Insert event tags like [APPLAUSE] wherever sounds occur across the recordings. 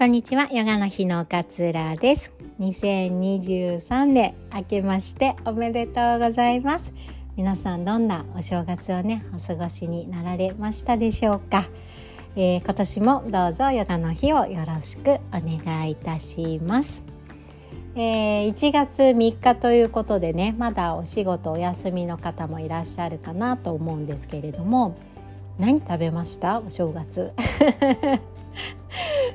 こんにちは、ヨガの日の勝浦です。2023年明けましておめでとうございます。皆さんどんなお正月をね、お過ごしになられましたでしょうか。えー、今年もどうぞヨガの日をよろしくお願いいたします。えー、1月3日ということでねまだお仕事お休みの方もいらっしゃるかなと思うんですけれども何食べました？お正月 [LAUGHS]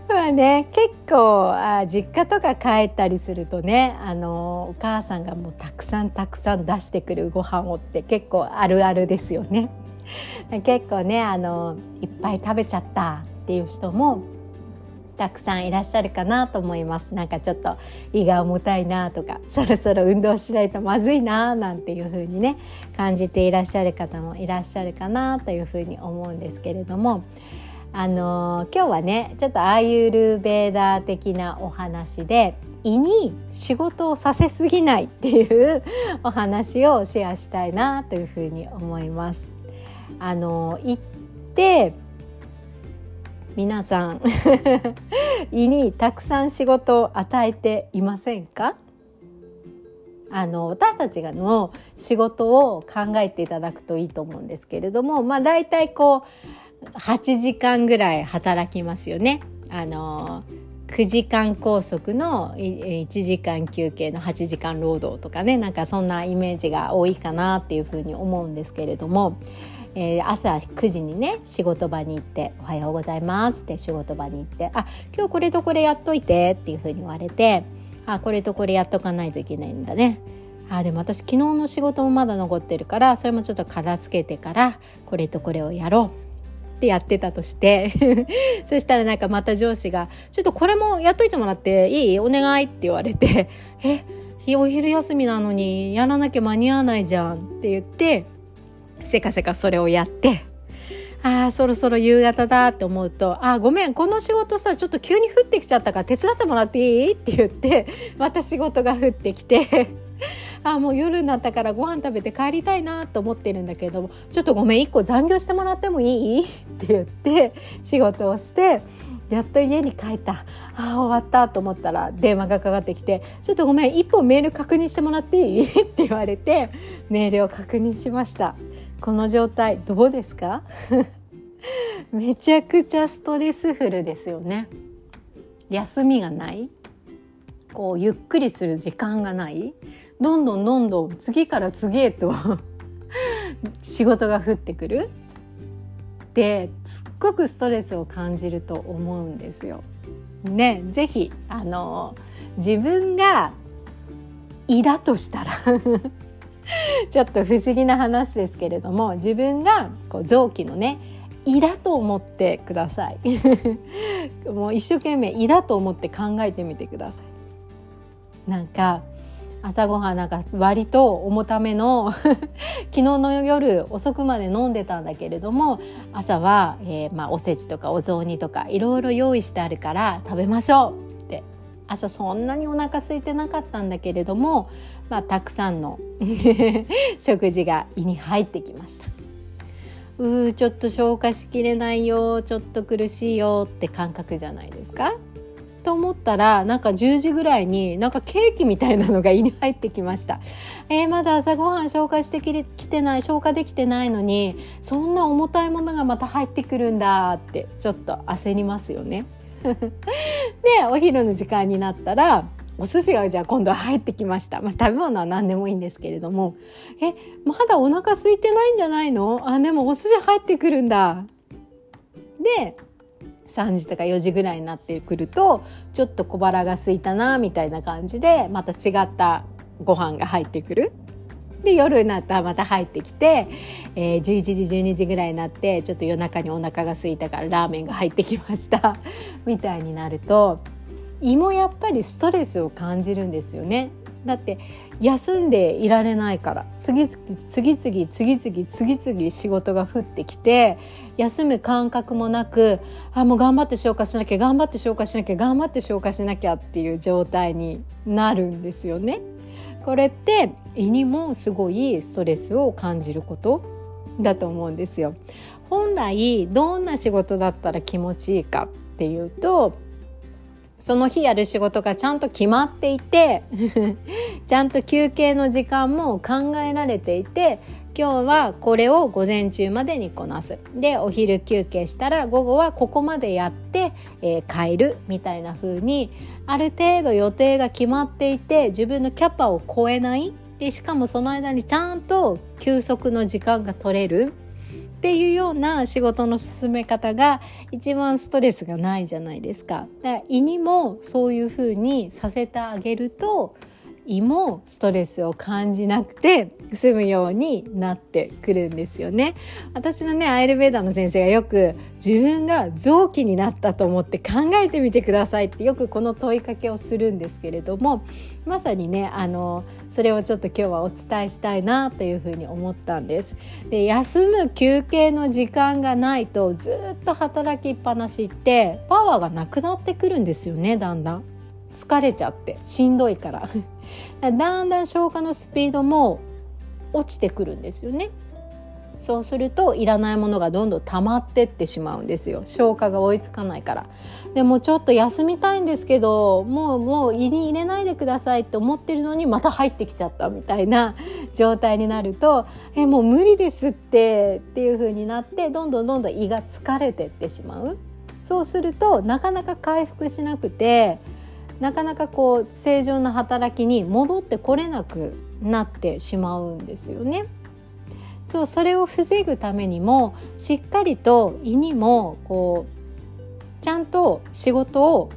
[LAUGHS] まあね結構あ実家とか帰ったりするとねあのお母さんがもうたくさんたくさん出してくるご飯をって結構あるあるですよね。[LAUGHS] 結構ねあのいっぱい食べちゃったっていう人もたくさんいらっしゃるかなと思いますなんかちょっと胃が重たいなとかそろそろ運動しないとまずいななんていう風にね感じていらっしゃる方もいらっしゃるかなという風に思うんですけれどもあの今日はねちょっとアーユルベーダー的なお話で胃に仕事をさせすぎないっていうお話をシェアしたいなというふうに思います。あの胃って皆さん [LAUGHS] 胃にたくさん仕事を与えていませんか？あの私たちがの仕事を考えていただくといいと思うんですけれどもまあ大体こう8時間ぐらい働きますよね。あの9時間拘束の1時間休憩の8時間労働とかねなんかそんなイメージが多いかなっていうふうに思うんですけれども、えー、朝9時にね仕事場に行って「おはようございます」って仕事場に行って「あ今日これとこれやっといて」っていうふうに言われて「あこれとこれやっとかないといけないんだね」あでも私昨日の仕事もまだ残ってるからそれもちょっと片付けてからこれとこれをやろうってやってたとして [LAUGHS] そしたらなんかまた上司が「ちょっとこれもやっといてもらっていい？お願い」って言われて「えお昼休みなのにやらなきゃ間に合わないじゃん」って言ってせかせかそれをやってああそろそろ夕方だって思うと「あごめんこの仕事さちょっと急に降ってきちゃったから手伝ってもらっていい?」って言ってまた仕事が降ってきてあもう夜になったからご飯食べて帰りたいなと思ってるんだけれどもちょっとごめん1個残業してもらってもいい？って言って仕事をしてやっと家に帰った。あ終わったと思ったら電話がかかってきて「ちょっとごめん1本メール確認してもらっていい?」って言われてメールを確認しました。この状態どうですか？[LAUGHS] めちゃくちゃストレスフルですよね。休みがない？こうゆっくりする時間がない？どんどんどんどん次から次へと [LAUGHS] 仕事が降ってくる。ですっごくストレスを感じると思うんですよ。ね、ぜひあの自分が胃だとしたら [LAUGHS] ちょっと不思議な話ですけれども自分がこう臓器のね胃だと思ってください。[LAUGHS] もう一生懸命胃だと思って考えてみてください。なんか朝ごはんなんか割と重ための [LAUGHS] 昨日の夜遅くまで飲んでたんだけれども朝は、えー、まあ、おせちとかお雑煮とかいろいろ用意してあるから食べましょうって朝そんなにお腹空いてなかったんだけれども、まあ、たくさんの [LAUGHS] 食事が胃に入ってきました。うーちょっと消化しきれないよちょっと苦しいよって感覚じゃないですか？と思ったらなんか10時ぐらいになんかケーキみたいなのが胃に入ってきました。[LAUGHS] えー、まだ朝ごはん消化してきてない消化できてないのにそんな重たいものがまた入ってくるんだってちょっと焦りますよね。[LAUGHS] でお昼の時間になったらお寿司がじゃあ今度は入ってきました。まあ、食べ物は何でもいいんですけれども、え、まだお腹空いてないんじゃないの？あ、でもお寿司入ってくるんだ。で、3時とか4時ぐらいになってくるとちょっと小腹が空いたなみたいな感じでまた違ったご飯が入ってくる。で夜になったらまた入ってきて、えー、11時12時ぐらいになってちょっと夜中にお腹が空いたからラーメンが入ってきました [LAUGHS] みたいになると胃もやっぱりストレスを感じるんですよね。だって休んでいられないから次々次々次々次々仕事が降ってきて休む感覚もなくあもう頑張って消化しなきゃ頑張って消化しなきゃ頑張って消化しなきゃっていう状態になるんですよね。これって胃にもすごいストレスを感じることだと思うんですよ。本来どんな仕事だったら気持ちいいかっていうとその日やる仕事がちゃんと決まっていて [LAUGHS] ちゃんと休憩の時間も考えられていて今日はこれを午前中までにこなす。でお昼休憩したら午後はここまでやって、えー、帰るみたいな風にある程度予定が決まっていて自分のキャパを超えない。でしかもその間にちゃんと休息の時間が取れるっていうような仕事の進め方が一番ストレスがないじゃないですか。だから胃にもそういう風にさせてあげると胃もストレスを感じなくて済むようになってくるんですよね私のねアイルベーダの先生がよく自分が臓器になったと思って考えてみてくださいってよくこの問いかけをするんですけれどもまさにねあのそれをちょっと今日はお伝えしたいなというふうに思ったんです。で休む休憩の時間がないとずっと働きっぱなしってパワーがなくなってくるんですよねだんだん。疲れちゃってしんどいから。[LAUGHS] だんだん消化のスピードも落ちてくるんですよね。そうするといらないものがどんどん溜まってってしまうんですよ。消化が追いつかないから。でもちょっと休みたいんですけどもうもう胃に入れないでくださいって思ってるのにまた入ってきちゃったみたいな [LAUGHS] 状態になるとえもう無理ですってっていう風になってどんどんどんどん胃が疲れてってしまう。そうするとなかなか回復しなくてなかなかこう正常な働きに戻ってこれなくなってしまうんですよね。そうそれを防ぐためにもしっかりと胃にもこうちゃんと仕事を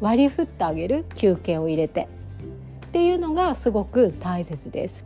割り振ってあげる休憩を入れてっていうのがすごく大切です。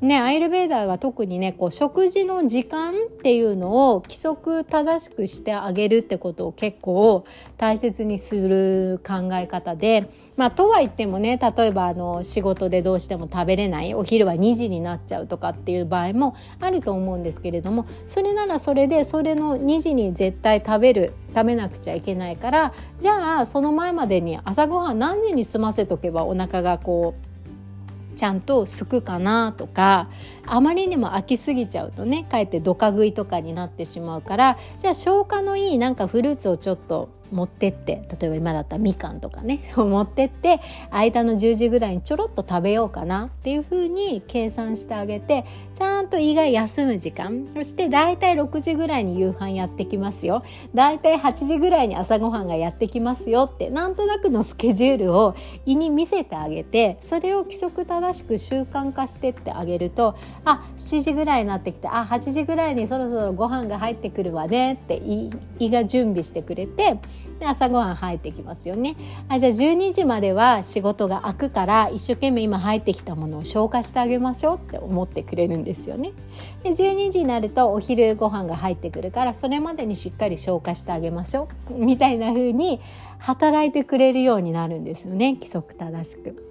ね、アイルベーダーは特にねこう食事の時間っていうのを規則正しくしてあげるってことを結構大切にする考え方で、まあ、とは言ってもね例えばあの仕事でどうしても食べれないお昼は2時になっちゃうとかっていう場合もあると思うんですけれどもそれならそれでそれの2時に絶対食べる食べなくちゃいけないからじゃあその前までに朝ごはん何時に済ませとけばお腹がこうちゃんとすくかなとかあまりにも飽きすぎちゃうとねかえってドカ食いとかになってしまうからじゃあ消化のいいなんかフルーツをちょっと持ってって例えば今だったらみかんとかねを [LAUGHS] 持ってって間の10時ぐらいにちょろっと食べようかなっていうふうに計算してあげてちゃんと胃が休む時間。そしてだいたい6時ぐらいに夕飯やってきますよ。だいたい8時ぐらいに朝ごはんがやってきますよってなんとなくのスケジュールを胃に見せてあげてそれを規則正しく習慣化してってあげるとあ7時ぐらいになってきてあ8時ぐらいにそろそろご飯が入ってくるわねって胃が準備してくれてで朝ごはん入ってきますよね。あじゃあ12時までは仕事が空くから一生懸命今入ってきたものを消化してあげましょうって思ってくれるんですよね。で12時になるとお昼ご飯が入ってくるからそれまでにしっかり消化してあげましょう。みたいな風に働いてくれるようになるんですよね。規則正しく。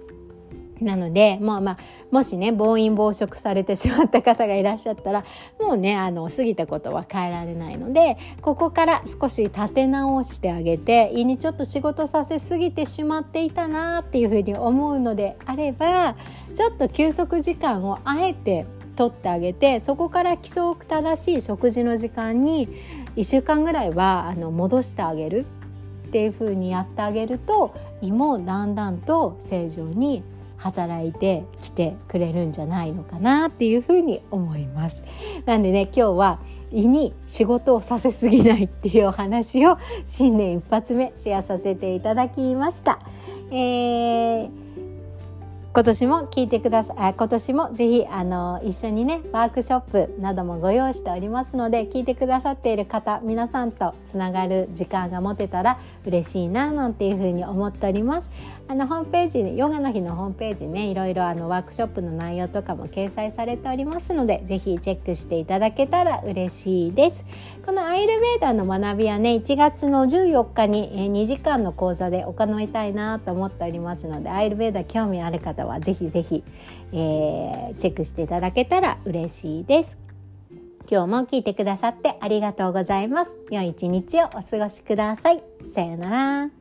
なのでもうまあもしね暴飲暴食されてしまった方がいらっしゃったらもうねあの過ぎたことは変えられないのでここから少し立て直してあげて胃にちょっと仕事させすぎてしまっていたなっていうふうに思うのであればちょっと休息時間をあえて取ってあげてそこから規則正しい食事の時間に1週間ぐらいはあの戻してあげるっていうふうにやってあげると胃もだんだんと正常に働いてきてくれるんじゃないのかなっていうふうに思います。なんでね今日は胃に仕事をさせすぎないっていうお話を新年一発目シェアさせていただきました。えー今年も聞いてください。今年もぜひあの一緒にねワークショップなどもご用意しておりますので聞いてくださっている方皆さんとつながる時間が持てたら嬉しいななんていうふうに思っております。あのホームページヨガの日のホームページねいろいろあのワークショップの内容とかも掲載されておりますのでぜひチェックしていただけたら嬉しいです。このアイルベーダーの学びはね1月の14日に2時間の講座で行いたいなと思っておりますのでアイルベーダー興味ある方はぜひぜひ、えー、チェックしていただけたら嬉しいです。今日も聞いてくださってありがとうございます。良い一日をお過ごしください。さようなら。